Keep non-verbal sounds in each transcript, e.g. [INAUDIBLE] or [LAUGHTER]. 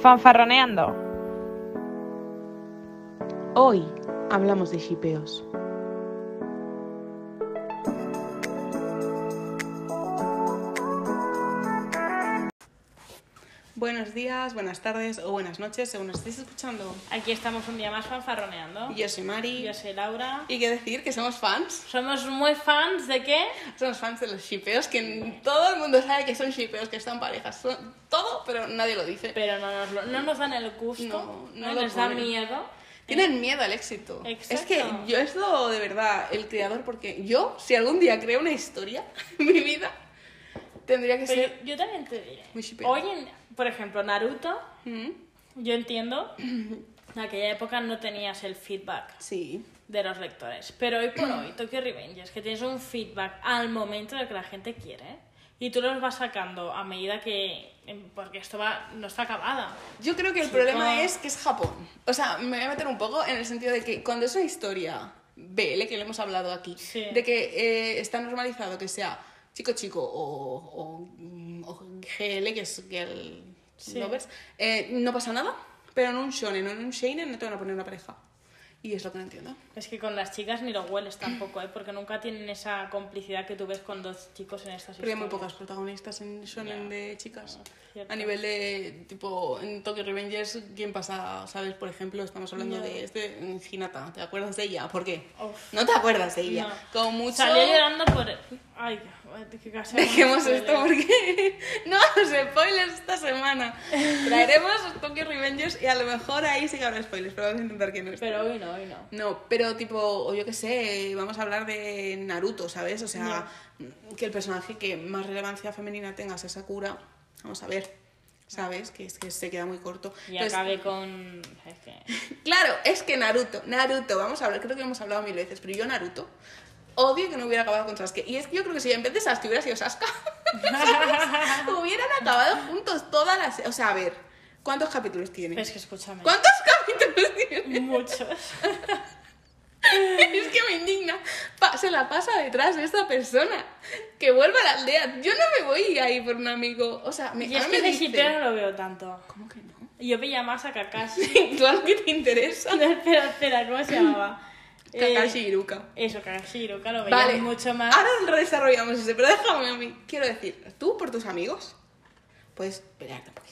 Fanfarroneando. Hoy hablamos de shipeos. Buenos días, buenas tardes o buenas noches, según nos estéis escuchando. Aquí estamos un día más fanfarroneando. Yo soy Mari. Yo soy Laura. Y qué decir, que somos fans. Somos muy fans de qué? Somos fans de los shipeos, que todo el mundo sabe que son shipeos, que están parejas. Son todo, pero nadie lo dice. Pero no nos, lo- no nos dan el gusto, No, no, no les da miedo. Tienen miedo al éxito. Es Exacto. que yo esto de verdad, el creador, porque yo, si algún día creo una historia [LAUGHS] mi vida, tendría que Pero ser. yo, yo también te diré. Muy. Hoy, en, por ejemplo, Naruto, ¿Mm? yo entiendo, [CLEARS THROAT] en aquella época no tenías el feedback Sí. de los lectores. Pero hoy por hoy, Tokyo Revengers, que tienes un feedback al momento de que la gente quiere, y tú los vas sacando a medida que... Porque esto va, no está acabada. Yo creo que el problema es que es Japón. O sea, me voy a meter un poco en el sentido de que cuando es una historia BL, que lo hemos hablado aquí, Sí. de que eh, está normalizado que sea chico-chico o, o, mm, o GL, que es Girl Sí. Lovers, eh, no pasa nada. Pero en un shonen o en un seinen no te van a poner una pareja. Y es lo que no entiendo. Es que con las chicas ni lo hueles tampoco, ¿eh? Porque nunca tienen esa complicidad que tú ves con dos chicos en estas Porque hay muy historias. pocas protagonistas en shonen de chicas. Cierto. A nivel de, tipo, en Tokyo Revengers, ¿quién pasa? ¿Sabes? Por ejemplo, estamos hablando No. de este, Hinata. ¿Te acuerdas de ella? ¿Por qué? Uf. No te acuerdas de ella. No. Como mucho... Salió llorando por... Ay, que casi Dejemos esto spoiler. porque [LAUGHS] no spoilers esta semana. [LAUGHS] Traeremos Tokyo Revengers y a lo mejor ahí sí que habrá spoilers, pero vamos a intentar que no esté. Pero hoy no, hoy no. No, pero tipo, o yo qué sé, vamos a hablar de Naruto, ¿sabes? O sea, que el personaje que más relevancia femenina tenga sea Sakura, vamos a ver, ¿sabes? Que es que se queda muy corto. Y Entonces, acabe con... [LAUGHS] Claro, es que Naruto, Naruto, vamos a hablar, creo que hemos hablado mil veces, pero yo Naruto odio que no hubiera acabado con Sasuke. Y es que yo creo que si en vez de Sasuke hubiera sido Sasuke, [LAUGHS] hubieran acabado juntos todas las... O sea, a ver, ¿cuántos capítulos tiene? Es que escúchame. ¿Cuántos capítulos? Muchos. [LAUGHS] Es que me indigna. Pa- se la pasa detrás de esta persona. Que vuelva a la aldea. Yo no me voy ahí por un amigo. O sea, me, Y ahora es me que de dice- no lo veo tanto. ¿Cómo que no? Yo veía más a Kakashi. [LAUGHS] claro que te interesa. No, [LAUGHS] espera, espera, ¿cómo se llamaba? Eh, [CLEARS THROAT] Kakashi Iruka. Eso, Kakashi Iruka lo veía Vale, mucho más. ahora desarrollamos ese, pero déjame a mí. Quiero decir, tú por tus amigos puedes pelearte un poquito.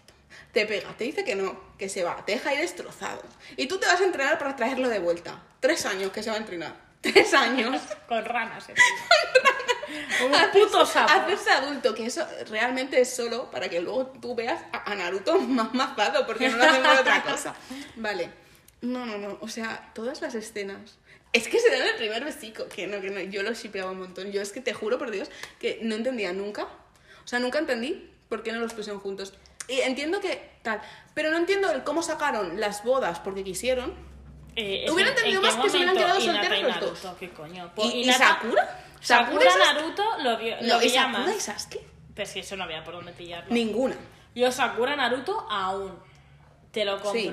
Te pega, te dice que no, que se va, te deja ahí destrozado. Y tú te vas a entrenar para traerlo de vuelta. Tres años que se va a entrenar. [LAUGHS] Tres años. [LAUGHS] Con ranas, eh. Un puto sapo. Hacerse adulto, que eso realmente es solo para que luego tú veas a, Naruto [LAUGHS] más mazado, porque no lo hacen por otra cosa. Vale. No, no, no. O sea, todas las escenas. Es que se dan el primer besico. Que no, que no. Yo lo shipeaba un montón. Yo es que te juro por Dios que no entendía nunca. O sea, nunca entendí por qué no los pusieron juntos. Y entiendo que tal. Pero no entiendo el cómo sacaron las bodas porque quisieron. Eh, es Hubiera en- entendido ¿en qué más que se hubieran quedado solteros y los dos. ¿Qué coño? ¿Y, y Sakura? Sakura, y Sas- Naruto lo, vi, lo No, ¿y veía Sakura y Sasuke? Pero que eso no había por dónde pillarlo. Ninguna. Yo Sakura, Naruto, aún. Te lo compro. Sí.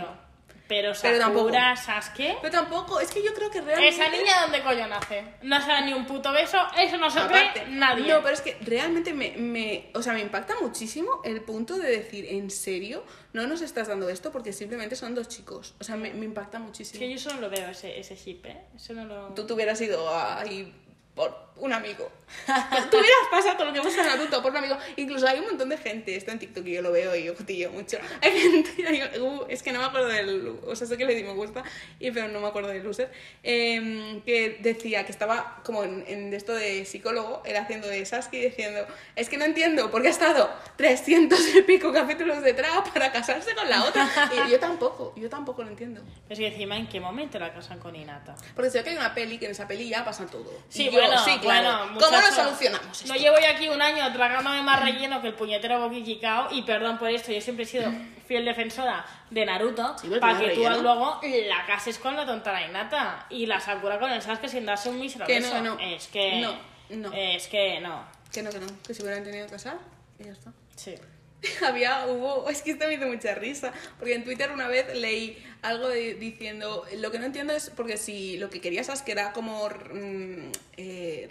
Pero Pero tampoco. Sakura, Sasuke... Pero tampoco, es que yo creo que realmente... Esa niña, ¿dónde coño nace? No se da ni un puto beso, eso no se Aparte, cree nadie. No, pero es que realmente me, me, o sea, me impacta muchísimo el punto de decir, ¿en serio? No nos estás dando esto porque simplemente son dos chicos. O sea, me, me impacta Es muchísimo. que yo eso no lo veo, ese, ese ship, ¿eh? Eso no lo... Tú te hubieras ido ahí por un amigo. [LAUGHS] Tú hubieras pasado todo lo que pasa en Naruto por un amigo. Incluso hay un montón de gente, esto en TikTok yo lo veo y yo tío mucho. [LAUGHS] Hay gente, uh, es que no me acuerdo del, o sea, sé que le di me gusta, y, pero no me acuerdo del user, em, que decía que estaba como en, en esto de psicólogo, él haciendo de Sasuke diciendo, es que no entiendo por qué ha estado 300 y pico capítulos detrás para casarse con la otra. Y yo tampoco, yo tampoco lo entiendo. Es que encima, ¿en qué momento la casan con Hinata? Porque sé que hay una peli que en esa peli ya pasa todo. Sí, yo, bueno, sí, claro. bueno, ¿Cómo lo solucionamos esto? No llevo yo aquí un año tragándome más relleno que el puñetero Bokikikao y perdón por esto, yo siempre he sido [LAUGHS] fiel defensora de Naruto Sí, para que tú relleno. luego la cases con la tonta Hinata y la Sakura con el Sasuke sin darse un mísero Que no, no. Es que... No, no. Es que no. Que no, que no, que se hubieran tenido que casar y ya está. Sí. [LAUGHS] Había, hubo, es que esto me hizo mucha risa, porque en Twitter una vez leí algo de- diciendo, lo que no entiendo es porque si lo que quería Sasuke era como, mm, eh,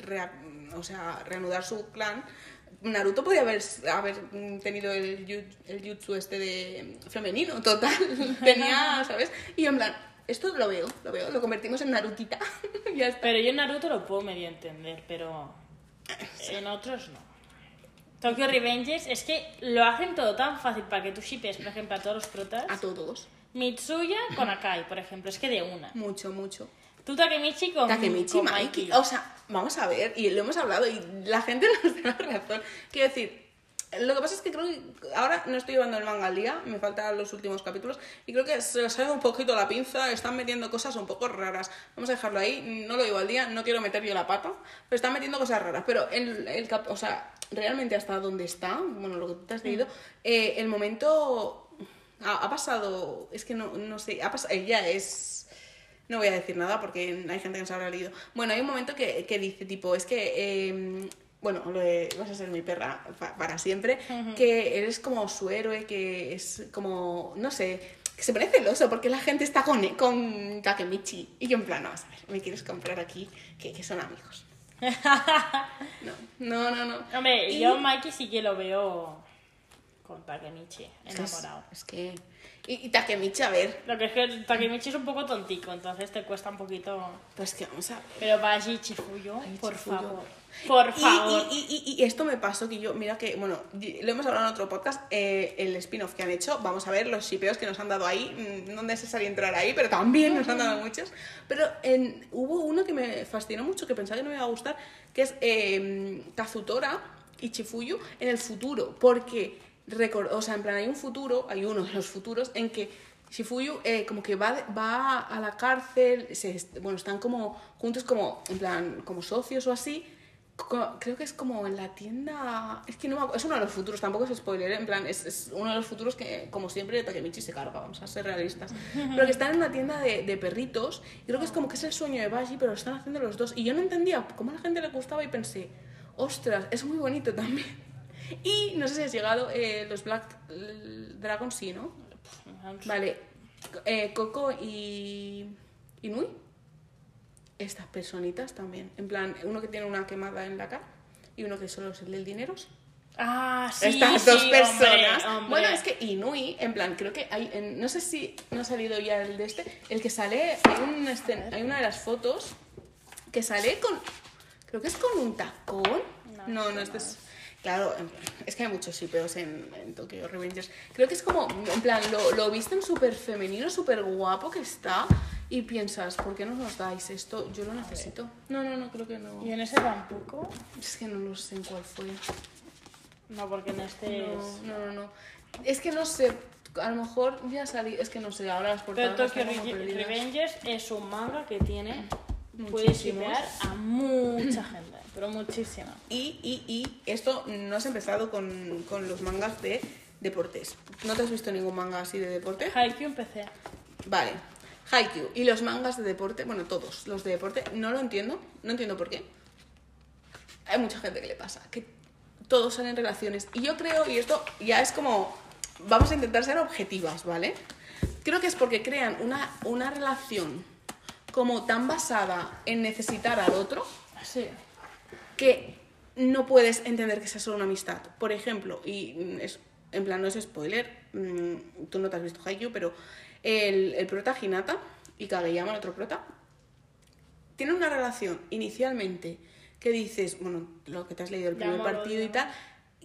o sea, reanudar su clan, Naruto podía haber, haber tenido el, el jutsu este de femenino, total. [LAUGHS] Tenía, [LAUGHS] ¿sabes? Y en plan, esto lo veo, lo veo, lo convertimos en Narutita. ya está. Pero yo en Naruto lo puedo medio entender, pero en otros no. Tokyo Revengers es que lo hacen todo tan fácil para que tú shippes, por ejemplo, a todos los protas. A todos. Mitsuya con Akai, por ejemplo, es que de una. Mucho, mucho. Tú Takemichi con, Takemichi con Mikey. O sea, vamos a ver, y lo hemos hablado, y la gente [LAUGHS] nos da razón. Quiero decir, lo que pasa es que creo que ahora no estoy llevando el manga al día, me faltan los últimos capítulos, y creo que se les sale un poquito la pinza, están metiendo cosas un poco raras. Vamos a dejarlo ahí, no lo llevo al día, no quiero meter yo la pata, pero están metiendo cosas raras. Pero el, el cap- o sea, realmente hasta donde está, bueno, lo que tú te has leído, eh, el momento ha, ha pasado, es que no, no sé, ha pasado, ella es... No voy a decir nada porque hay gente que no se habrá leído. Bueno, hay un momento que, que dice, tipo, es que, eh, bueno, lo de vas a ser mi perra pa- para siempre, que eres como su héroe, que es como, no sé, que se pone celoso porque la gente está con, con Takemichi. Y yo en plan, no, vas a ver, me quieres comprar aquí, que, que son amigos. [LAUGHS] No, no, no, no. Hombre, Y- yo Mikey sí que lo veo con Takemichi, es- enamorado. Es que... Y, y Takemichi, a ver, Lo que es que Takemichi es un poco tontico, entonces te cuesta un poquito... pues que vamos a ver. Pero Baji Chifuyo, Ay, por Chifuyo. favor. Por favor. Y, y- y- y esto me pasó que yo, mira que, bueno, lo hemos hablado en otro podcast, eh, el spin-off que han hecho, vamos a ver los shipeos que nos han dado ahí, mm, no necesario entrar ahí, pero también nos han dado muchos. Pero en- hubo uno que me fascinó mucho, que pensaba que no me iba a gustar, que es eh, Kazutora y Chifuyu en el futuro, porque, recor- o sea, en plan, hay un futuro, hay uno de los futuros en que Shifuyu eh, como que va, va a la cárcel, se, bueno, están como juntos como, en plan, como socios o así. Creo que es como en la tienda... Es que no me acu- Es uno de los futuros, tampoco es spoiler, ¿eh? en plan, es, es uno de los futuros que, como siempre, Takemichi se carga, vamos a ser realistas. [LAUGHS] Pero que están en una tienda de, de perritos, y creo que es como que es el sueño de Baji, pero lo están haciendo los dos. Y yo no entendía cómo a la gente le gustaba y pensé, ostras, es muy bonito también. [LAUGHS] Y no sé si has llegado, eh, los Black Dragon sí, ¿no? Vale, eh, Coco y. y Nui. Estas personitas también. En plan, uno que tiene una quemada en la cara y uno que solo es el del dinero. Ah, sí, Estas sí, dos personas. hombre. Bueno, es que Inui, en plan, creo que hay. en- no sé si no ha salido ya el de este. El que sale. Hay, un hay una de las fotos que sale con. Creo que es con un tacón. No, No, no, este es. Claro, en plan, es que hay muchos shipeos en, en Tokyo Revengers. Creo que es como, en plan, lo, lo visten súper femenino, súper guapo que está. Y piensas, ¿por qué no nos dais esto? Yo lo necesito. No, no, no, creo que no. Y en ese tampoco. Es que no lo sé en cuál fue. No, porque en este No, es. no, no, no. Es que no sé, a lo mejor ya salí, es que no sé, ahora las Pero portadas las Tokyo perdidas. Revengers es un manga que tiene. Puede Muchísimos. shipear a mucha gente, pero muchísima. Y, y, y esto no has empezado con, con los mangas de deportes. ¿No te has visto ningún manga así de deporte? Haikyuu empecé. Vale. Haikyuu. Y los mangas de deporte, bueno, todos los de deporte, no lo entiendo, no entiendo por qué. Hay mucha gente que le pasa, que todos salen relaciones. Y yo creo, y esto ya es como, vamos a intentar ser objetivas, ¿vale? Creo que es porque crean una, una relación como tan basada en necesitar al otro, Sí. que no puedes entender que sea solo una amistad. Por ejemplo, y es, en plan no es spoiler, mm, tú no te has visto Haikyuu, pero el, el prota Hinata y Kageyama, el otro prota, tienen una relación inicialmente que dices, bueno, lo que te has leído el primer partido y tal,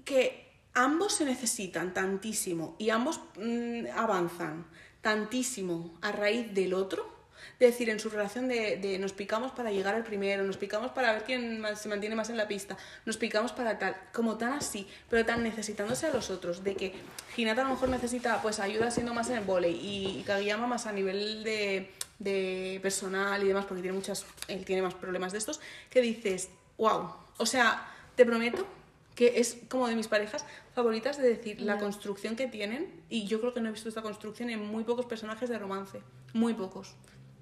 que ambos se necesitan tantísimo y ambos mm, avanzan tantísimo a raíz del otro. Decir, en su relación de, de nos picamos para llegar al primero, nos picamos para ver quién más- se mantiene más en la pista, nos picamos para tal, como tan así, pero tan necesitándose a los otros, de que Hinata a lo mejor necesita pues ayuda siendo más en el volei y, y Kageyama más a nivel de, de personal y demás, porque tiene muchas, él tiene más problemas de estos, que dices, wow, o sea, te prometo que es como de mis parejas favoritas de decir la construcción que tienen y yo creo que no he visto esta construcción en muy pocos personajes de romance, muy pocos.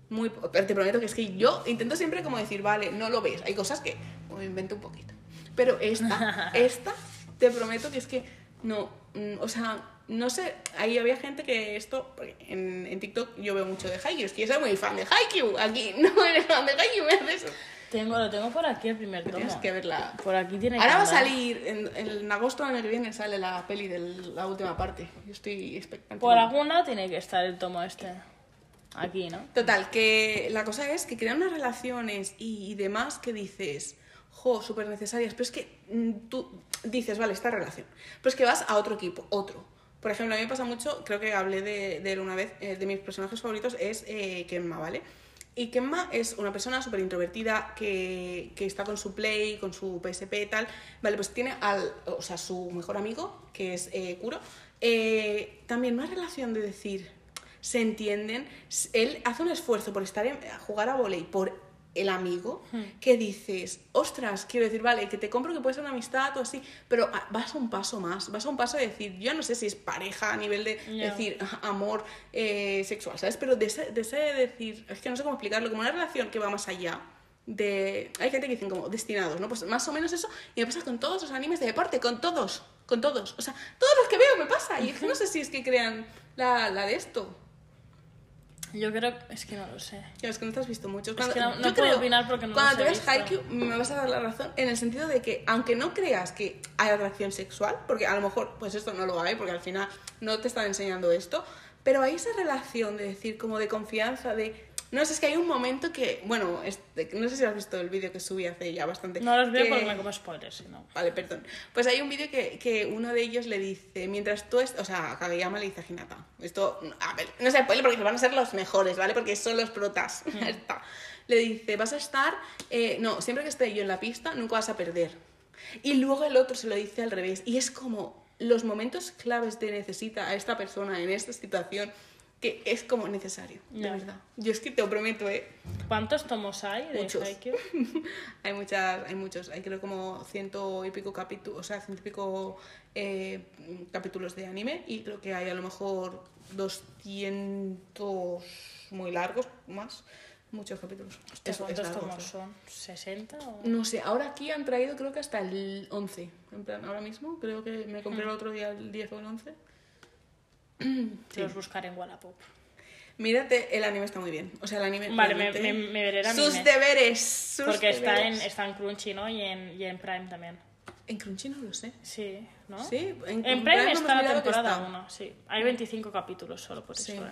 Muy pero te prometo que es que yo intento siempre como decir, vale, no lo ves. Hay cosas que me invento un poquito. Pero esta, [LAUGHS] esta, te prometo que es que no, mm, o sea, no sé, ahí había gente que esto, porque en, en TikTok yo veo mucho de Haikyuu, es que yo soy muy fan de Haikyuu, aquí [LAUGHS] no eres fan de Haikyuu, me haces eso. Tengo, lo tengo por aquí el primer tomo. Tienes que verla. Por aquí tiene Ahora que va a salir, en, en agosto del año que viene sale la peli de la última parte. Yo estoy expectante. Por algún lado tiene que estar el tomo este. Aquí, ¿no? Total, que la cosa es que crean unas relaciones y, demás que dices, jo, súper necesarias, pero es que mm, tú dices, vale, esta relación, pero es que vas a otro equipo, otro. Por ejemplo, a mí me pasa mucho, creo que hablé de, él una vez, eh, de mis personajes favoritos es eh, Kenma, ¿vale? Y Kenma es una persona súper introvertida que, que está con su Play, con su PSP y tal. Vale, pues tiene al, o sea, su mejor amigo, que es eh, Kuro. Eh, también una relación de decir, se entienden. Él hace un esfuerzo por estar en, a jugar a volei por el amigo que dices, ostras, quiero decir, vale, que te compro que puede ser una amistad o así, pero ah, vas a un paso más, vas a un paso de decir, yo no sé si es pareja a nivel de decir ah, amor eh, sexual, ¿sabes? Pero de ese, de ese decir, es que no sé cómo explicarlo, como una relación que va más allá. De... Hay gente que dicen como destinados, ¿no? Pues más o menos eso. Y me pasa con todos los animes de deporte, con todos, con todos. O sea, todos los que veo me pasa. Y es que no sé si es que crean la, la de esto. Yo creo es que no lo sé. Ya, es que no te has visto mucho. que no- no puedo opinar porque no Cuando los te visto. Haikyuu me vas a dar la razón en el sentido de que aunque no creas que hay atracción sexual, porque a lo mejor pues esto no lo hay, porque al final no te están enseñando esto, pero hay esa relación de decir como de confianza, de... No sé, es que hay un momento que, bueno, este, no sé si has visto el vídeo que subí hace ya bastante. No los veo que- porque me como spoilers, no. Vale, perdón. Pues hay un vídeo que, que uno de ellos le dice, mientras tú... est- o sea, Kageyama le dice a Hinata. Esto, a ver, no se puede porque van a ser los mejores, ¿vale? Porque son los protas. [LAUGHS] Ya está. Le dice, vas a estar... eh, no, siempre que esté yo en la pista, nunca vas a perder. Y luego el otro se lo dice al revés. Y es como los momentos claves de necesita a esta persona en esta situación que es como necesario, de Ya. verdad. Yo es que te lo prometo, ¿eh? ¿Cuántos tomos hay de Muchos. Haikyuu? [LAUGHS] hay muchas, hay muchos, hay creo como ciento y pico capítulos, o sea, ciento y pico eh, capítulos de anime y creo que hay a lo mejor 200 muy largos más, muchos capítulos. Hostia, Es- es ¿Cuántos largo, tomos son? ¿60 o...? No sé, ahora aquí han traído creo que hasta el 11, en plan, ahora mismo, creo que me compré el Hmm. otro día el 10 o el 11. [CLEARS THROAT] Los buscaré en Wallapop. Mírate, el anime está muy bien, o sea, el anime... Vale, me, me, me veré el Sus anime. deberes, sus Porque está en, deberes. está en Crunchy, ¿no? Y en, y en Prime también. En Crunchy no lo sé. Sí, ¿no? Sí, en- en, Prime Prime está la temporada está. 1, sí. Hay 25 capítulos solo por Sí. eso, ¿eh?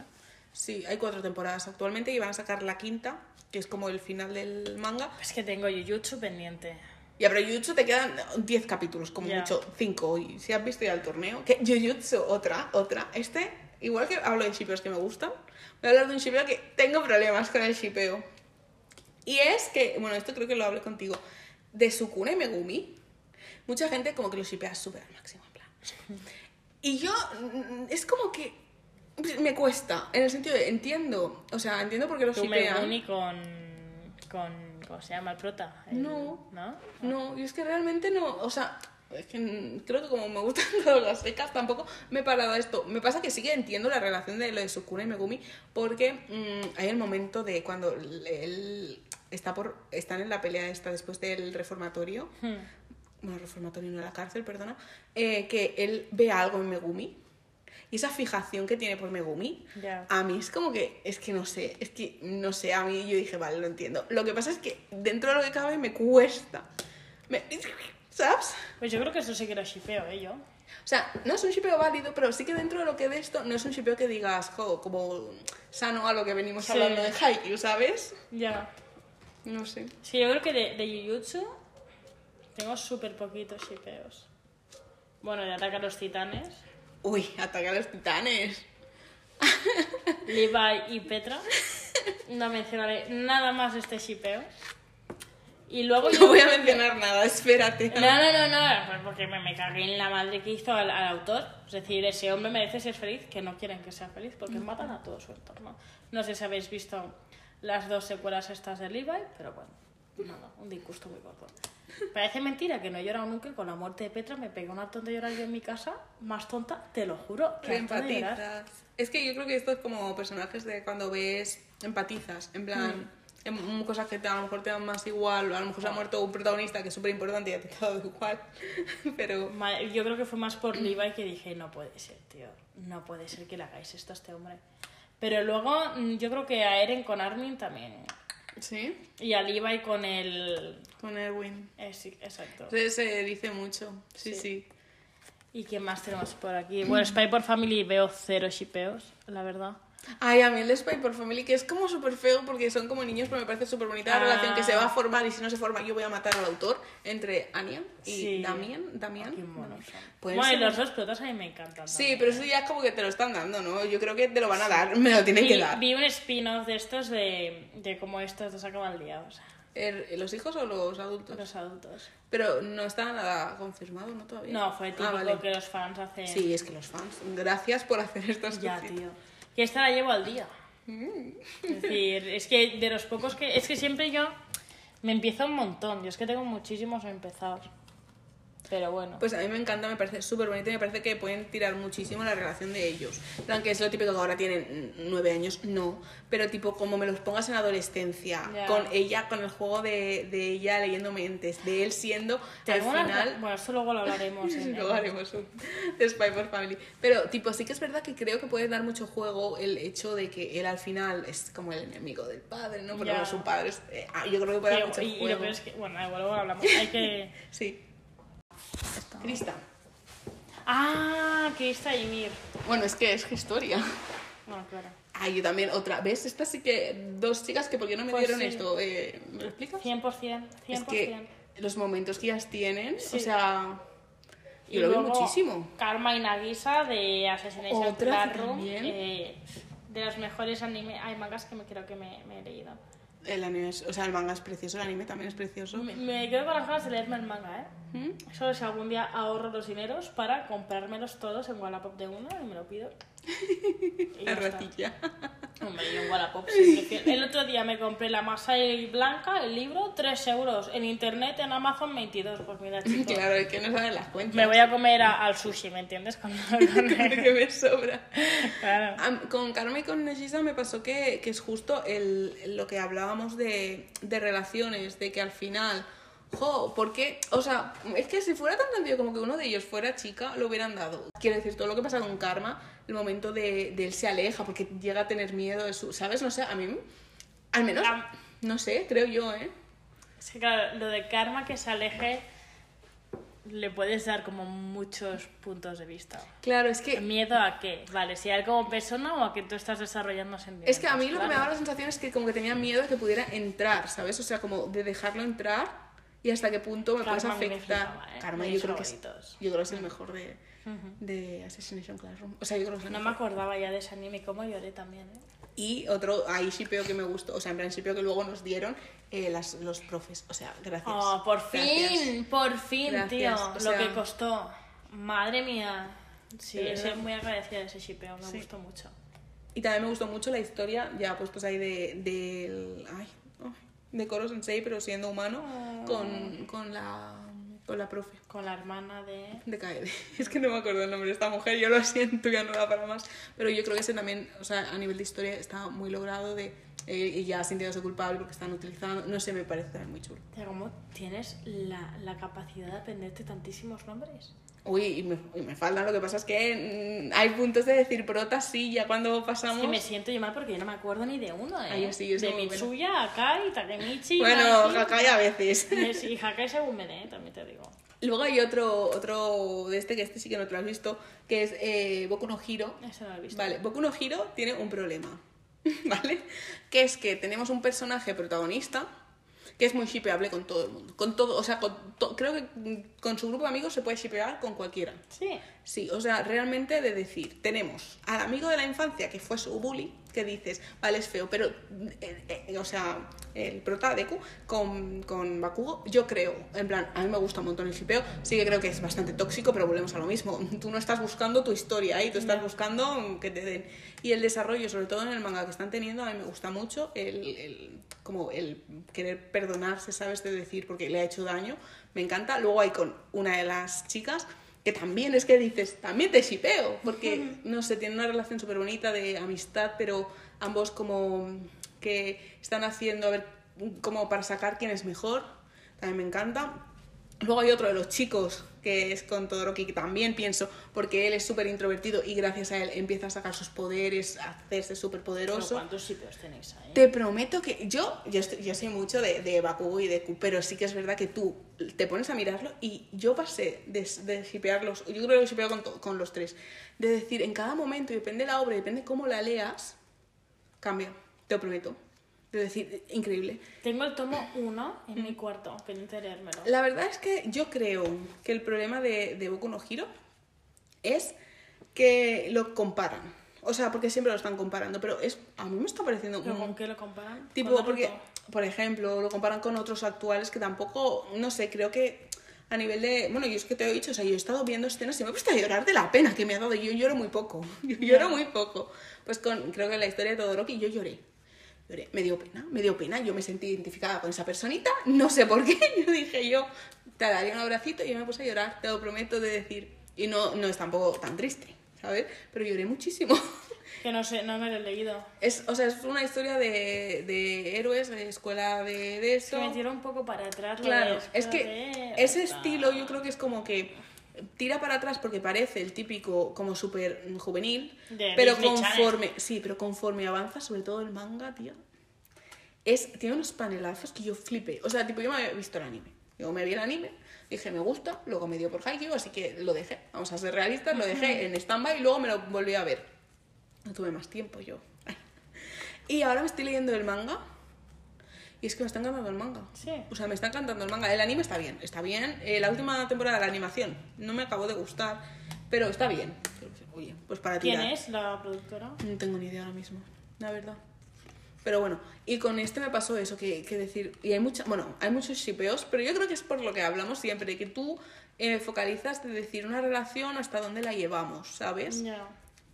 Sí, hay cuatro temporadas actualmente y van a sacar la quinta, que es como el final del manga. Es que tengo Jujutsu pendiente. Ya, pero Jujutsu te quedan 10 capítulos, como Ya. mucho, 5. Y si has visto ya el torneo, que Jujutsu, otra, otra. Este, igual que hablo de shipeos que me gustan, voy a hablar de un shipeo que tengo problemas con el shipeo. Y es que, bueno, esto creo que lo hablé contigo, de Sukuna y Megumi, mucha gente como que lo shipea súper al máximo, en plan. Y yo, mm, es como que me cuesta, en el sentido de, entiendo, o sea, entiendo por qué lo shipean. Megumi con, con... ¿Cómo se llama el prota? El- No. ¿No? No, y es que realmente no, o sea, es que creo que como me gustan [LAUGHS] todas las secas, tampoco me he parado a esto. Me pasa que sí que entiendo la relación de lo de Sukuna y Megumi, porque mm, hay el momento de cuando él está por están en la pelea esta después del reformatorio, Hmm. bueno, reformatorio no la cárcel, perdona, eh, que él ve algo en Megumi. Y esa fijación que tiene por Megumi, Ya. a mí es como que, es que no sé, es que no sé, a mí yo dije, vale, lo entiendo. Lo que pasa es que dentro de lo que cabe me cuesta. Me- [LAUGHS] ¿Sabes? Pues yo creo que eso sí que lo shipeo, ¿eh? Yo. O sea, no es un shipeo válido, pero sí que dentro de lo que de esto no es un shipeo que digas, jo, como sano a lo que venimos Sí. hablando de Haikyuu, ¿sabes? Ya. No sé. Sí, yo creo que de, de Jujutsu tengo súper poquitos shipeos. Bueno, de Ataca a los Titanes, Uy, ataca a los titanes. [LAUGHS] Levi y Petra. No mencionaré nada más de este shipeo. Y luego No yo... voy a mencionar nada, espérate. No, no, no, no, pues porque me, me cagué en la madre que hizo al, al autor. Es decir, ese hombre merece ser feliz, que no quieren que sea feliz, porque matan a todo su entorno. No sé si habéis visto las dos secuelas estas de Levi, pero bueno, nada, un disgusto muy guapo. Parece mentira que no he llorado nunca y con la muerte de Petra me pegué una tonta de llorar yo en mi casa, más tonta, te lo juro, que empatizas. Es que yo creo que esto es como personajes de cuando ves, empatizas, en plan, en cosas que te, a lo mejor te dan más igual, o a lo mejor se ha muerto un protagonista que es súper importante y a ti te ha dado igual, [LAUGHS] pero Yo creo que fue más por Levi que dije, no puede ser, tío, no puede ser que le hagáis esto a este hombre. Pero luego mm, yo creo que a Eren con Armin también Sí, y a Levi con el... con Erwin. eh, sí, exacto. Entonces se dice mucho. Sí, Sí. sí. ¿Y qué más tenemos por aquí? Bueno, Spy por Family veo cero shipeos, la verdad. Ay, a mí el de Spy por Family, que es como súper feo porque son como niños, pero me parece súper bonita la Ah. relación que se va a formar y si no se forma yo voy a matar al autor entre Anya y Sí. Damien. Monos son. Pueden Bueno, y los dos protas a mí me encantan. Sí, también. pero eso ya es como que te lo están dando, ¿no? Yo creo que te lo van a dar, [LAUGHS] me lo tienen que dar. vi un spin-off de estos de, de cómo estos dos acaban liados, Er- ¿Los hijos o los adultos? los adultos. Pero no está nada confirmado, ¿no? Todavía. No, fue típico Ah, vale. que los fans hacen... Sí, es que los fans. Gracias por hacer estas Ya, cositas. tío. Que esta la llevo al día. Mm. Es decir, es que de los pocos que... Es que siempre yo me empiezo un montón. Yo es que tengo muchísimos empezados. Pero bueno. Pues a mí me encanta, me parece súper bonito y me parece que pueden tirar muchísimo la relación de ellos. En plan, que es lo típico que ahora tienen nueve años, no. Pero tipo, como me los pongas en adolescencia, Ya. con ella, con el juego de, de ella leyendo mentes, de él siendo, al final... Bueno, esto luego lo hablaremos. [LAUGHS] en- Luego haremos un de Spy for Family. Pero, tipo, sí que es verdad que creo que puede dar mucho juego el hecho de que él al final es como el enemigo del padre, ¿no? Pero su padre. es- eh, ah, yo creo que puede dar mucho y, y juego. lo peor es que... Bueno, igual luego hablamos. Hay que... [LAUGHS] Sí. Crista. Ah, que está Ymir. Bueno, es que es historia. Bueno, claro. Ah, yo también, otra. ¿Ves? Estas sí que. Dos chicas que, ¿por qué no me Pues dieron sí. esto? Eh, ¿Me lo explicas? 100%, 100%. Es que los momentos que ellas tienen, Sí. o sea. Y Yo lo veo muchísimo. Karma y Nagisa de Assassination Otra Classroom. eh, de los mejores anime... Hay mangas que me creo que me, me he leído. El anime es- o sea, el manga es precioso, el anime también es precioso. Me, me quedo con las ganas de leerme el manga, ¿eh? ¿Mm? Solo si algún día ahorro los dineros para comprármelos todos en Wallapop de uno y me lo pido. La ratilla. Hombre, yo en Wallapop siempre. El otro día me compré la Masai Blanca, el libro, 3 euros. En internet, en Amazon, 22. Pues mira, [LAUGHS] chicos. Claro, es que no saben las cuentas. Me voy a comer a- al sushi, ¿me entiendes? Con- [LAUGHS] con- que me sobra. Claro. Am- Con Karma y con Neshisa me pasó que, que es justo el, lo que hablábamos de, de relaciones, de que al final, jo, porque, o sea, es que si fuera tan sencillo como que uno de ellos fuera chica, lo hubieran dado. Quiero decir, todo lo que pasa con Karma, el momento de, de él se aleja porque llega a tener miedo de su, ¿sabes? No sé, a mí, al menos, Am- no sé, creo yo, ¿eh? Que claro, lo de karma que se aleje le puedes dar como muchos puntos de vista. Claro, es que ¿Miedo a qué? Vale, si a él como persona o a que tú estás desarrollando sentimientos. Es que a mí lo que me Claro. daba la sensación es que como que tenía miedo de que pudiera entrar, ¿sabes? O sea, como de dejarlo entrar y hasta qué punto me puedes Karma afectar. flipaba, ¿eh? Karma, yo creo, que es, yo creo que es el mejor de, de Assassination Classroom. O sea, yo creo que es el No me acordaba ya de ese anime cómo lloré también, ¿eh? Y otro, ahí shipeo que me gustó, o sea, en plan shipeo que luego nos dieron eh, las, los profes. O sea, gracias. Oh, por Gracias. fin, por fin, Gracias, tío. o Lo que costó. Madre mía. Sí, verdad. muy agradecida de ese shipeo, me Sí. gustó mucho. Y también me gustó mucho la historia, ya puestos ahí de, del... Ay, de Koro Sensei, pero siendo humano, Oh. con, con, la, con la profe. Con la hermana de... De Kaede. [LAUGHS] Es que no me acuerdo el nombre de esta mujer, yo lo siento, ya no da para más. Pero yo creo que ese también, o sea, a nivel de historia está muy logrado de eh, ella sintiéndose culpable porque están utilizando, no sé, me parece también muy chulo. ¿Cómo tienes la, la capacidad de aprenderte tantísimos nombres? Uy, y me, y me faltan, lo que pasa es que mm, hay puntos de decir prota, sí, ya cuando Es pasamos... que me siento yo mal porque yo no me acuerdo ni de uno, ¿eh? Yo sí, yo de. Mitsuya, Akai, Takemichi... Bueno. Hakai a veces. Y Hakai según me dé, también te digo. Luego hay otro, otro de este, que este sí que no te lo has visto, que es eh, Boku no Hiro. Eso no lo he visto. Vale, Boku no Hiro tiene un problema, [LAUGHS] ¿vale? Que es que tenemos un personaje protagonista que es muy shipeable con todo el mundo. Con todo, o sea, con to- creo que con su grupo de amigos se puede shipear con cualquiera. Sí. Sí, o sea, realmente de decir, tenemos al amigo de la infancia que fue su bully, que dices, vale, es feo, pero, eh, eh, o sea, el prota Deku con, con Bakugo, yo creo, en plan, a mí me gusta un montón el shipeo, sí que creo que es bastante tóxico, pero volvemos a lo mismo, [LAUGHS] tú no estás buscando tu historia ahí, tú estás buscando que te den. Y el desarrollo, sobre todo en el manga que están teniendo, a mí me gusta mucho el, el- como el querer perdonarse, ¿sabes? De decir, porque le ha hecho daño, me encanta. Luego hay con una de las chicas que también es que dices, también te shipeo, porque, no sé, tienen una relación súper bonita de amistad, pero ambos como que están haciendo, a ver, como para sacar quién es mejor, también me encanta. Luego hay otro de los chicos, que es con Todoroki, que también pienso, porque él es súper introvertido y gracias a él empieza a sacar sus poderes, a hacerse súper poderoso. ¿Cuántos sitios tenéis ahí? Te prometo que yo, yo, estoy- yo soy mucho de, de Bakugo y de Q, pero sí que es verdad que tú te pones a mirarlo y yo pasé de, de shipearlos, yo creo que shipeado con, con los tres, de decir en cada momento, y depende de la obra, depende cómo la leas, cambia, te lo prometo. De decir, increíble. Tengo el tomo 1 en mi cuarto, pendiente de leérmelo. La verdad es que yo creo que el problema de, de Boku no Hero es que lo comparan. O sea, porque siempre lo están comparando, pero es a mí me está pareciendo ¿Pero un- con qué lo comparan? Tipo, ¿Con porque, por ejemplo, lo comparan con otros actuales que tampoco, no sé, creo que a nivel de. Bueno, yo es que te he dicho, o sea, yo he estado viendo escenas y me he puesto a llorar de la pena que me ha dado. Yo lloro muy poco. [LAUGHS] Yo lloro muy poco. Pues con, creo que en la historia de Todoroki yo lloré. Lloré. Me dio pena, me dio pena. Yo me sentí identificada con esa personita. No sé por qué. [LAUGHS] Yo dije yo, te daría un abracito y yo me puse a llorar, te lo prometo de decir. Y no, no es tampoco tan triste, ¿sabes? Pero lloré muchísimo. [LAUGHS] Que no sé, no me lo he leído. Es, o sea, es una historia de, de héroes, de escuela de, de Se eso. me tira un poco para atrás. Claro, es que ese estilo yo creo que es como que tira para atrás porque parece el típico como súper juvenil, De pero Disney Channel. conforme, sí, pero conforme avanza, sobre todo el manga, tío, es, tiene unos panelazos que yo flipé. O sea, tipo, yo me había visto el anime. Yo me vi el anime, dije, me gusta, luego me dio por Haikyuu, así que lo dejé. Vamos a ser realistas, lo dejé en stand-by y luego me lo volví a ver. No tuve más tiempo yo. [LAUGHS] Y ahora me estoy leyendo el manga. Y es que me está encantando el manga. Sí. O sea, me está encantando el manga. El anime está bien, está bien. Eh, la última temporada de la animación no me acabó de gustar, pero está bien. Oye, pues para ti. ¿Quién es la productora? No tengo ni idea ahora mismo, la verdad. Pero bueno, y con este me pasó eso, que, que decir, y hay mucha, bueno, hay muchos shipeos, pero yo creo que es por lo que hablamos siempre, que tú eh, focalizas de decir una relación hasta dónde la llevamos, ¿sabes? Ya.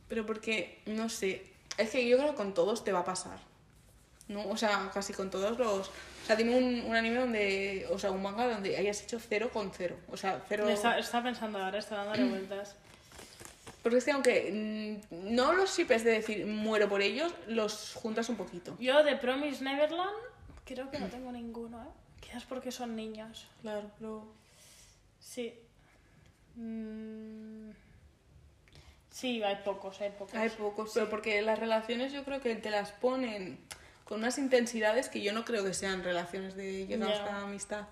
Pero porque, no sé, es que yo creo que con todos te va a pasar. ¿No? O sea, casi con todos los... O sea, dime un, un anime donde... O sea, un manga donde hayas hecho cero con cero. O sea, cero... Está, está pensando ahora, está dándole [CLEARS THROAT] vueltas. Porque es que aunque mm, no los shippes de decir muero por ellos, los juntas un poquito. Yo de Promise Neverland creo que no tengo ninguno, ¿eh? Quizás porque son niñas. Claro, pero... Sí. Mm. Sí, hay pocos, hay pocos. Hay pocos, pero porque las relaciones yo creo que te las ponen con unas intensidades que yo no creo que sean relaciones de llegar hasta amistad.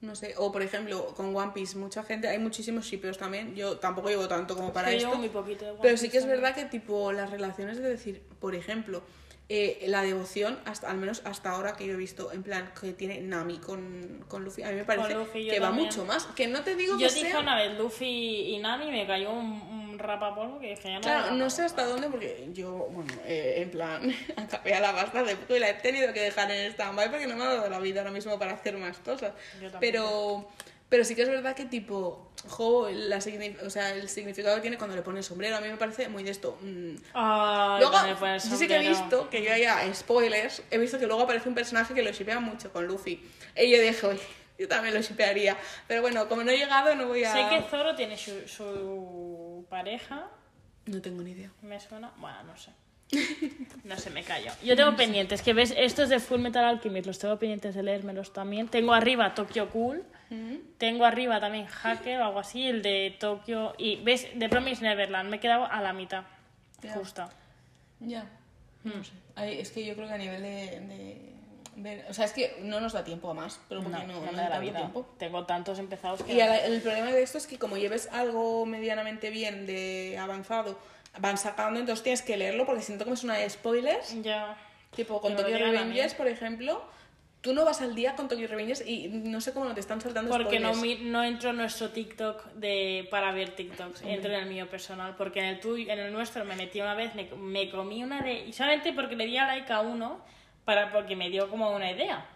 No sé, o por ejemplo, con One Piece, mucha gente, hay muchísimos shipeos también. Yo tampoco llevo tanto como para esto. llevo muy poquito de One Pero sí que es también. verdad que tipo las relaciones de decir, por ejemplo, eh, la devoción, hasta, al menos hasta ahora que yo he visto, en plan, que tiene Nami con, con Luffy, a mí me parece Luffy, que va mucho más. Que no te digo Yo que dije sea... una vez Luffy y Nami me cayó un, un rapapolvo que dije ya no. Claro, no sé hasta dónde, porque yo, bueno, eh, en plan, [LAUGHS] acabé a la basta de poco y la he tenido que dejar en stand-by porque no me ha dado la vida ahora mismo para hacer más cosas. Yo. Pero, pero sí que es verdad que, tipo, jo, la o sea, el significado que tiene cuando le pone el sombrero, a mí me parece muy de esto. mm. Ay, Luego, el yo sí que he sombrero. visto, que yo haya spoilers, he visto que luego aparece un personaje que lo shipea mucho con Luffy. Y yo dije, oye, yo también lo shipearía. Pero bueno, como no he llegado, no voy a... Sé que Zoro tiene su, su pareja. No tengo ni idea. Me suena. Bueno, no sé. [LAUGHS] No sé, me callo. Yo tengo pendientes, que ves, estos de Full Metal Alchemist, los tengo pendientes de leérmelos también. Tengo arriba Tokyo Cool, tengo arriba también Hacker o algo así, el de Tokyo. Y ves, de Promise Neverland, me he quedado a la mitad, Ya. justa. Ya. No sé. Ay, es que yo creo que a nivel de, de ver- O sea, es que no nos da tiempo a más, pero No, porque no, no, me no da la vida. tiempo. Tengo tantos empezados que. Y la- el problema de esto es que como lleves algo medianamente bien de avanzado, van sacando, entonces tienes que leerlo porque siento que es una de spoilers. Ya. Tipo, con me Tokyo. Revengers, por ejemplo, tú no vas al día con Tokyo Revengers y no sé cómo no te están saltando Porque no, spoilers. mi- no entro en nuestro TikTok de, para ver TikToks, entro en el mío personal. Porque en el, tuyo, en el nuestro me metí una vez, me, me comí una de. Y solamente porque le di a like a uno, para, porque me dio como una idea.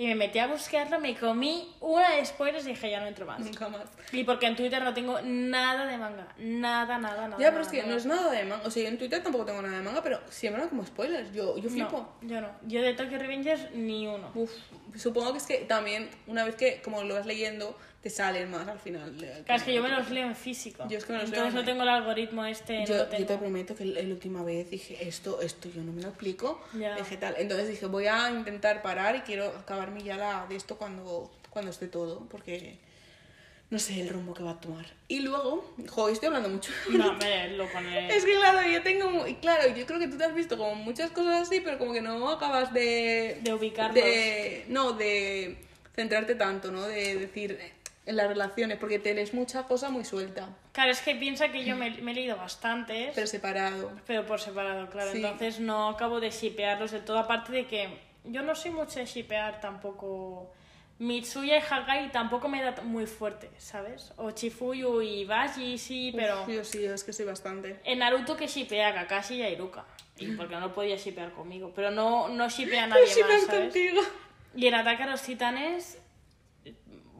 Y me metí a buscarlo, me comí una de spoilers y dije ya no entro más. Nunca más. Y porque en Twitter no tengo nada de manga. Nada, nada, nada. Ya, pero nada, es que no es nada de manga. O sea, yo en Twitter tampoco tengo nada de manga, pero siempre como spoilers. Yo, yo flipo. No, yo no. Yo de Tokyo Revengers ni uno. Uf, supongo que es que también, una vez que como lo vas leyendo, te salen más al final. Claro, es que yo me los leo en físico. Yo es que me los leo Entonces no online. tengo el algoritmo este. no Yo, lo yo te prometo que la última vez dije, esto, esto yo no me lo explico. Ya. Dije tal. Entonces dije, voy a intentar parar y quiero acabarme ya la de esto cuando, cuando esté todo. Porque no sé el rumbo que va a tomar. Y luego, jo, estoy hablando mucho. No, [LAUGHS] me lo pone. Es que claro, yo tengo, y claro, yo creo que tú te has visto como muchas cosas así, pero como que no acabas de... De ubicarlos. de- no, de centrarte tanto, ¿no? De decir en las relaciones, porque tenés mucha cosa muy suelta, Claro, es que piensa que yo me, me he leído bastantes, pero pero, separado. por separado, claro. Sí. Entonces no acabo de shipearlos del todo. Aparte de que yo no soy mucho de shipear tampoco. Mitsuya y Hagai tampoco me da muy fuerte, ¿sabes? O Chifuyu y Baji, sí, pero. Uf, yo sí, es que soy bastante. En Naruto que shipea a Kakashi y a Iruka. Y porque no podía shipear conmigo. Pero no, no shipea a [LAUGHS] nadie más, más ¿sabes? contigo. Y en Ataque a los Titanes,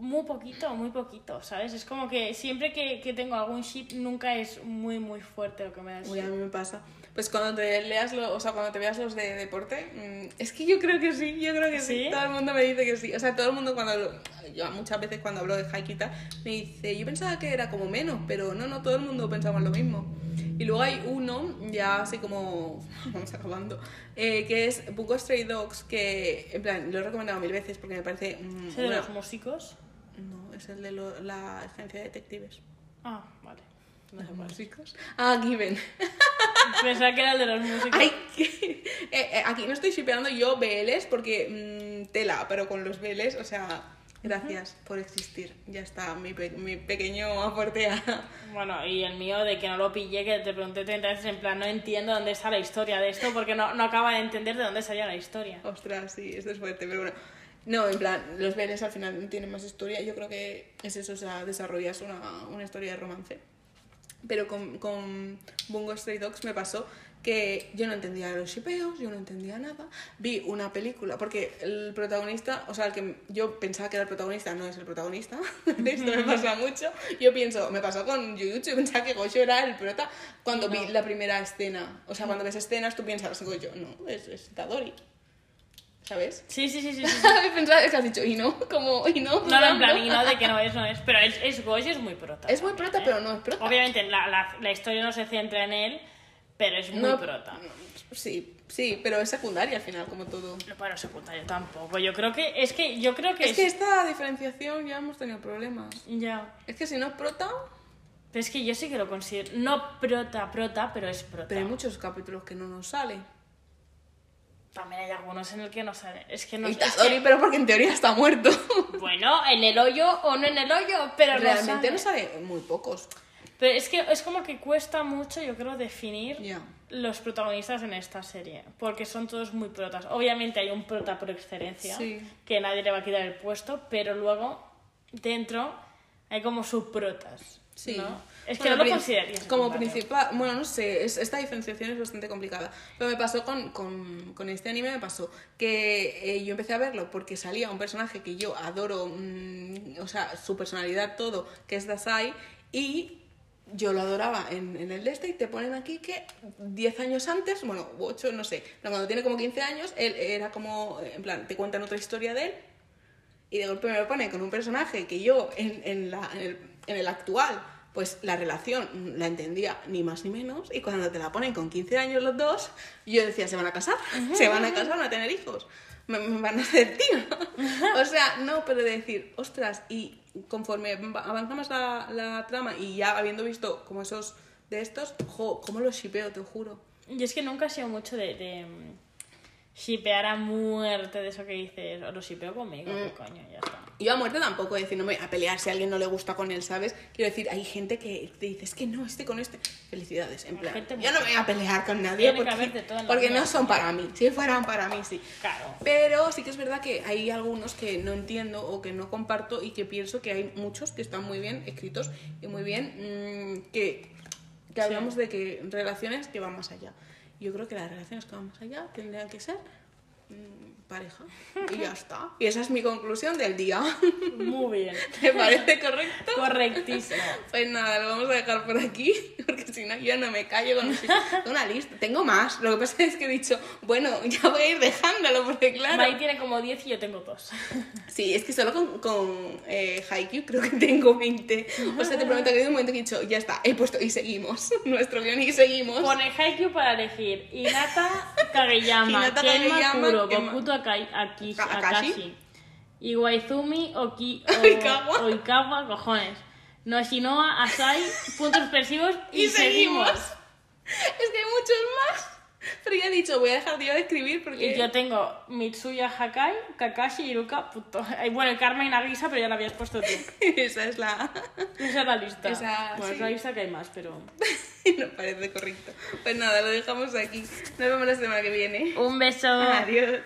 muy poquito, muy poquito, ¿sabes? Es como que siempre que, que tengo algún ship, nunca es muy, muy fuerte lo que me da el Uy, a mí me pasa. Pues cuando te leas, lo, o sea, cuando te veas los de deporte, mm, es que yo creo que sí, yo creo que sí. ¿Sí? Todo el mundo me dice que sí. O sea, todo el mundo cuando lo- yo muchas veces cuando hablo de Haikyuu y tal, me dice, yo pensaba que era como menos, pero no, no, todo el mundo pensamos lo mismo. Y luego hay uno, ya así como, [LAUGHS] vamos acabando, eh, que es Bungo Stray Dogs, que en plan, lo he recomendado mil veces porque me parece... mm, ¿Ese de una- los músicos? No, es el de lo- la agencia de detectives. Ah, vale. No es. Músicos. Ah, Given. [LAUGHS] Pensaba que era el de los músicos. Ay, [LAUGHS] eh, eh, aquí no estoy shipeando yo BLs porque mm, tela, pero con los BLs, o sea, gracias por existir. Ya está, mi, pe- mi pequeño aporte a... [LAUGHS] Bueno, y el mío de que no lo pillé, que te pregunté 30 veces en plan, no entiendo dónde está la historia de esto, porque no, no acaba de entender de dónde salía la historia. Ostras, sí, esto es fuerte, pero bueno. No, en plan, los BLs al final tienen más historia. Yo creo que es eso, o sea, desarrollas una, una historia de romance. Pero con, con Bungo Stray Dogs me pasó que yo no entendía los shipeos, yo no entendía nada. Vi una película, porque el protagonista, o sea, el que yo pensaba que era el protagonista, no es el protagonista. [LAUGHS] Esto me pasa mucho. Yo pienso, me pasó con Jujutsu, [LAUGHS] pensaba que Gojo era el prota cuando vi la primera escena. O sea, cuando ves escenas tú piensas, Gojo, no, es, es Itadori. ¿Sabes? Sí, sí, sí, sí. sí. [LAUGHS] Pensaba que has dicho, y no, como, y no. No, no, en plan, y no de que no [LAUGHS] es, no es. Pero es, es Gojo, es muy prota. Es muy prota, ¿eh? pero no es prota. Obviamente la, la, la historia no se centra en él, pero es muy No, prota. Sí, sí, pero es secundaria al final, como todo. No, Bueno, secundario tampoco. Yo creo que. Es que yo creo que Es que esta diferenciación ya hemos tenido problemas. Ya. Es que si no es prota, Pero es que yo sí que lo considero. No prota, prota, pero es prota. pero hay muchos capítulos que no nos sale. También hay algunos en el que no sale. Es que no es que- pero porque en teoría está muerto. [LAUGHS] Bueno, en el hoyo o no en el hoyo, pero no Realmente sale. no sale muy pocos. Pero es que es como que cuesta mucho, yo creo, definir los protagonistas en esta serie. Porque son todos muy protas. Obviamente hay un prota por excelencia, Sí. que nadie le va a quitar el puesto, pero luego dentro hay como subprotas. Sí. ¿no? Es que Bueno, no lo prin- consideraría Como principal, bueno, no sé, es- esta diferenciación es bastante complicada. Pero me pasó con, con, con este anime, me pasó que eh, yo empecé a verlo porque salía un personaje que yo adoro, mm, o sea, su personalidad, todo, que es Dasai, y yo lo adoraba en, en el de este y te ponen aquí que 10 años antes, bueno, 8, no sé, no, cuando tiene como 15 años, él era como, en plan, te cuentan otra historia de él y de golpe me lo pone con un personaje que yo en, en, la, en, el, en el actual, pues la relación la entendía ni más ni menos. Y cuando te la ponen con 15 años los dos, yo decía, se van a casar, se van a casar, van a tener hijos, me, me van a hacer tío. o sea, no, pero de decir, ostras, y conforme va- avanza más la, la trama y ya habiendo visto como esos de estos, jo, cómo los shipeo, te juro. Y es que nunca he sido mucho de, de mm, shipear a muerte de eso que dices, o lo shipeo conmigo, Mm. qué coño, ya está. Yo a muerte tampoco, decir, no me voy a pelear si a alguien no le gusta con él, ¿sabes? Quiero decir, hay gente que te dice, es que no, este con este. Felicidades, en plan. Yo no me voy a pelear con nadie porque, porque no son para mí. Si fueran para mí, sí. Claro. Pero sí que es verdad que hay algunos que no entiendo o que no comparto y que pienso que hay muchos que están muy bien escritos y muy bien mm, que, que hablamos de que relaciones que van más allá. Yo creo que las relaciones que van más allá tendrían que ser mm, pareja [LAUGHS] y ya está. Y esa es mi conclusión del día. Muy bien. [LAUGHS] ¿Te parece correcto? Correctísimo. Pues nada, lo vamos a dejar por aquí, [LAUGHS] porque si no yo no me callo con una lista. Tengo más, lo que pasa es que he dicho, bueno, ya voy a ir dejándolo, porque claro... Mai tiene como 10 y yo tengo 2. Sí, es que solo con, con eh, Haikyuu creo que tengo 20. O sea, te prometo que hay un momento que he dicho, ya está, he puesto y seguimos. Nuestro guion y seguimos. Pone Haikyuu para elegir Hinata Kageyama, Hinata Kageyama, Akai- Aki- Ka- Akashi. Akashi, Iwaizumi, Oki, [LAUGHS] o, Oikawa. Oikawa, cojones. Noshinoa, Asai, puntos suspensivos [LAUGHS] y, Y seguimos. seguimos. Es que hay muchos más. Pero ya he dicho, voy a dejar yo de escribir porque. Y yo tengo Mitsuya Hakai, Kakashi, Iruka, puto. Bueno, Karma y Nagisa, pero ya la habías puesto tú. [LAUGHS] Esa es la. Esa es la lista. Esa, bueno, sí. es la lista que hay más, pero... no parece correcto. Pues nada, lo dejamos aquí. Nos vemos la semana que viene. Un beso. Adiós.